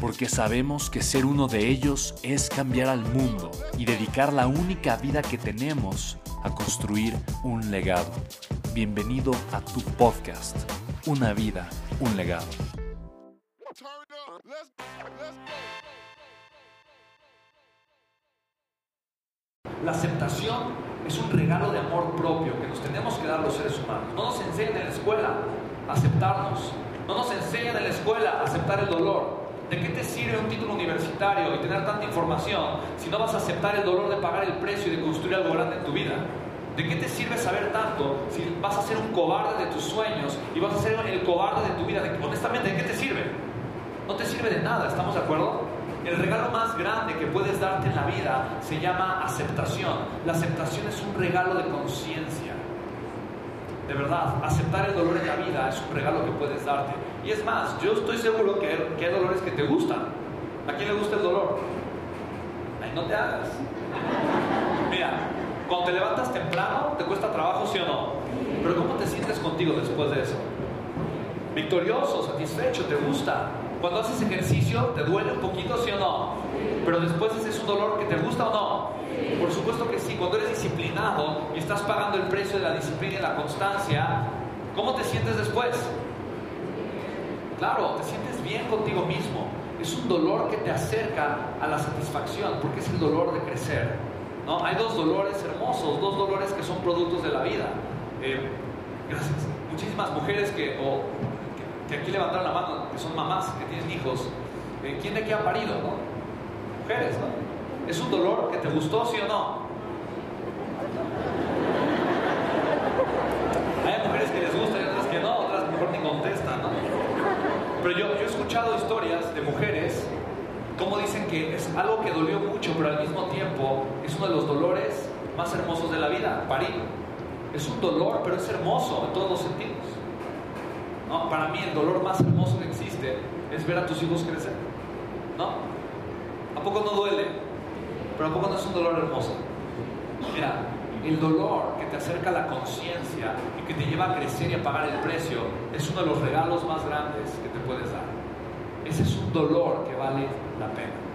porque sabemos que ser uno de ellos es cambiar al mundo y dedicar la única vida que tenemos a construir un legado. Bienvenido a tu podcast, Una vida, un legado. La aceptación es un regalo de amor propio que nos tenemos que dar los seres humanos. No nos enseñan en la escuela a aceptarnos. No nos enseñan en la escuela a aceptar el dolor. ¿De qué te sirve un título universitario y tener tanta información si no vas a aceptar el dolor de pagar el precio y de construir algo grande en tu vida? ¿De qué te sirve saber tanto si vas a ser un cobarde de tus sueños y vas a ser el cobarde de tu vida? honestamente, ¿de qué te sirve? No te sirve de nada, ¿estamos de acuerdo? El regalo más grande que puedes darte en la vida se llama aceptación. La aceptación es un regalo de conciencia. De verdad, aceptar el dolor en la vida es un regalo que puedes darte. Y es más, yo estoy seguro que hay, dolores que te gustan. ¿A quién le gusta el dolor? Ay, no te hagas. Mira, cuando te levantas temprano, ¿te cuesta trabajo, sí o no? Pero ¿cómo te sientes contigo después de eso? Victorioso, satisfecho, te gusta. Cuando haces ejercicio, ¿te duele un poquito, sí o no? Pero después ese es un dolor que te gusta o no. Por supuesto que sí, cuando eres disciplinado y estás pagando el precio de la disciplina y la constancia, ¿cómo te sientes después? Claro, te sientes bien contigo mismo. Es un dolor que te acerca a la satisfacción, porque es el dolor de crecer. ¿no? Hay dos dolores hermosos, dos dolores que son productos de la vida. Eh, gracias. Muchísimas mujeres que, que, aquí levantaron la mano, que son mamás, que tienen hijos. Eh, ¿Quién de qué ha parido? Mujeres, ¿no? ¿Es un dolor que te gustó, sí o no? Hay mujeres que les gusta y otras que no, otras mejor ni contestan, ¿no? Pero yo, he historias de mujeres como dicen que es algo que dolió mucho, pero al mismo tiempo es uno de los dolores más hermosos de la vida, parir. Es un dolor, pero es hermoso en todos los sentidos. ¿No? Para mí el dolor más hermoso que existe es ver a tus hijos crecer. ¿No? ¿A poco no duele? Pero ¿a poco no es un dolor hermoso? Mira, el dolor que te acerca a la conciencia y que te lleva a crecer y a pagar el precio es uno de los regalos más grandes que te puedes dar. Ese es un dolor que vale la pena.